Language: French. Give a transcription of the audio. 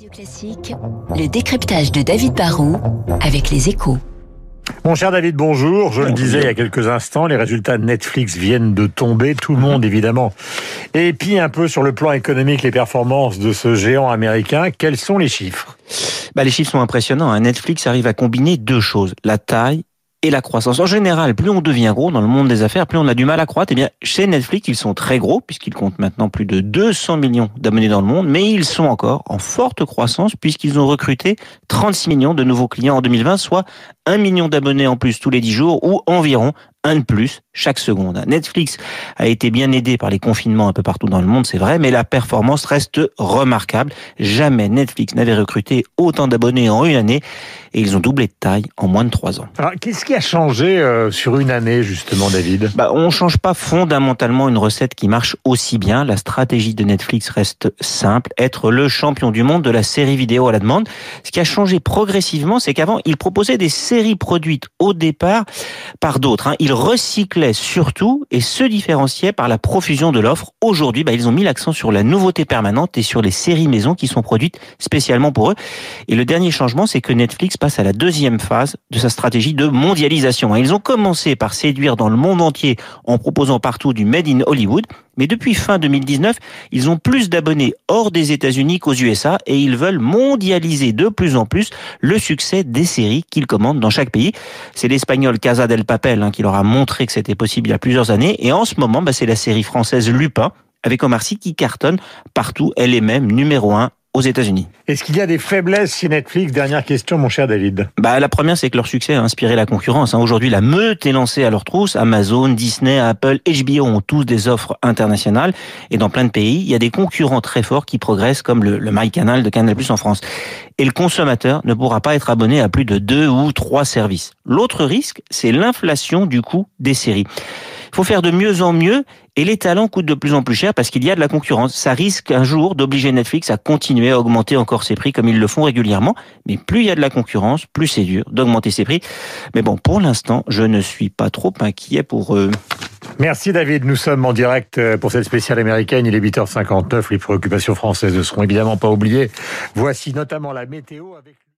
Radio Classique, le décryptage de David Barrault avec les échos. Mon cher David, bonjour. Je le disais il y a quelques instants, les résultats de Netflix viennent de tomber. Tout le monde, évidemment, et puis un peu sur le plan économique les performances de ce géant américain. Quels sont les chiffres? Bah, Les chiffres sont impressionnants. Hein. Netflix arrive à combiner deux choses, la taille et la croissance. En général, plus on devient gros dans le monde des affaires, plus on a du mal à croître. Eh bien, chez Netflix, ils sont très gros puisqu'ils comptent maintenant plus de 200 millions d'abonnés dans le monde, mais ils sont encore en forte croissance puisqu'ils ont recruté 36 millions de nouveaux clients en 2020, soit 1 million d'abonnés en plus tous les 10 jours ou environ un de plus chaque seconde. Netflix a été bien aidé par les confinements un peu partout dans le monde, c'est vrai, mais la performance reste remarquable. Jamais Netflix n'avait recruté autant d'abonnés en une année et ils ont doublé de taille en moins de trois ans. Qu'est-ce qui a changé euh, sur une année justement, David? Bah, On ne change pas fondamentalement une recette qui marche aussi bien. La stratégie de Netflix reste simple, être le champion du monde de la série vidéo à la demande. Ce qui a changé progressivement, c'est qu'avant, ils proposaient des séries produites au départ par d'autres. Hein. Ils recyclaient surtout et se différenciaient par la profusion de l'offre. Aujourd'hui, bah, ils ont mis l'accent sur la nouveauté permanente et sur les séries maison qui sont produites spécialement pour eux. Et le dernier changement, c'est que Netflix passe à la deuxième phase de sa stratégie de mondialisation. Ils ont commencé par séduire dans le monde entier en proposant partout du Made in Hollywood. Mais depuis fin 2019, ils ont plus d'abonnés hors des États-Unis qu'aux USA et ils veulent mondialiser de plus en plus le succès des séries qu'ils commandent dans chaque pays. C'est l'espagnol Casa del Papel hein, qui leur a montré que c'était possible il y a plusieurs années et en ce moment, bah, c'est la série française Lupin avec Omar Sy qui cartonne partout. Elle est même numéro un aux États-Unis. Est-ce qu'il y a des faiblesses chez Netflix? Dernière question, mon cher David. Bah, la première, c'est que leur succès a inspiré la concurrence. Hein. Aujourd'hui, la meute est lancée à leur trousse. Amazon, Disney, Apple, HBO ont tous des offres internationales. Et dans plein de pays, il y a des concurrents très forts qui progressent, comme le, le MyCanal de Canal+ en France. Et le consommateur ne pourra pas être abonné à plus de deux ou trois services. L'autre risque, c'est l'inflation du coût des séries. Il faut faire de mieux en mieux et les talents coûtent de plus en plus cher parce qu'il y a de la concurrence. Ça risque un jour d'obliger Netflix à continuer à augmenter encore ses prix comme ils le font régulièrement. Mais plus il y a de la concurrence, plus c'est dur d'augmenter ses prix. Mais bon, pour l'instant, je ne suis pas trop inquiet pour eux. Merci David, nous sommes en direct euh, pour cette spéciale américaine, il est 8h59, les préoccupations françaises ne seront évidemment pas oubliées. Voici notamment la météo avec...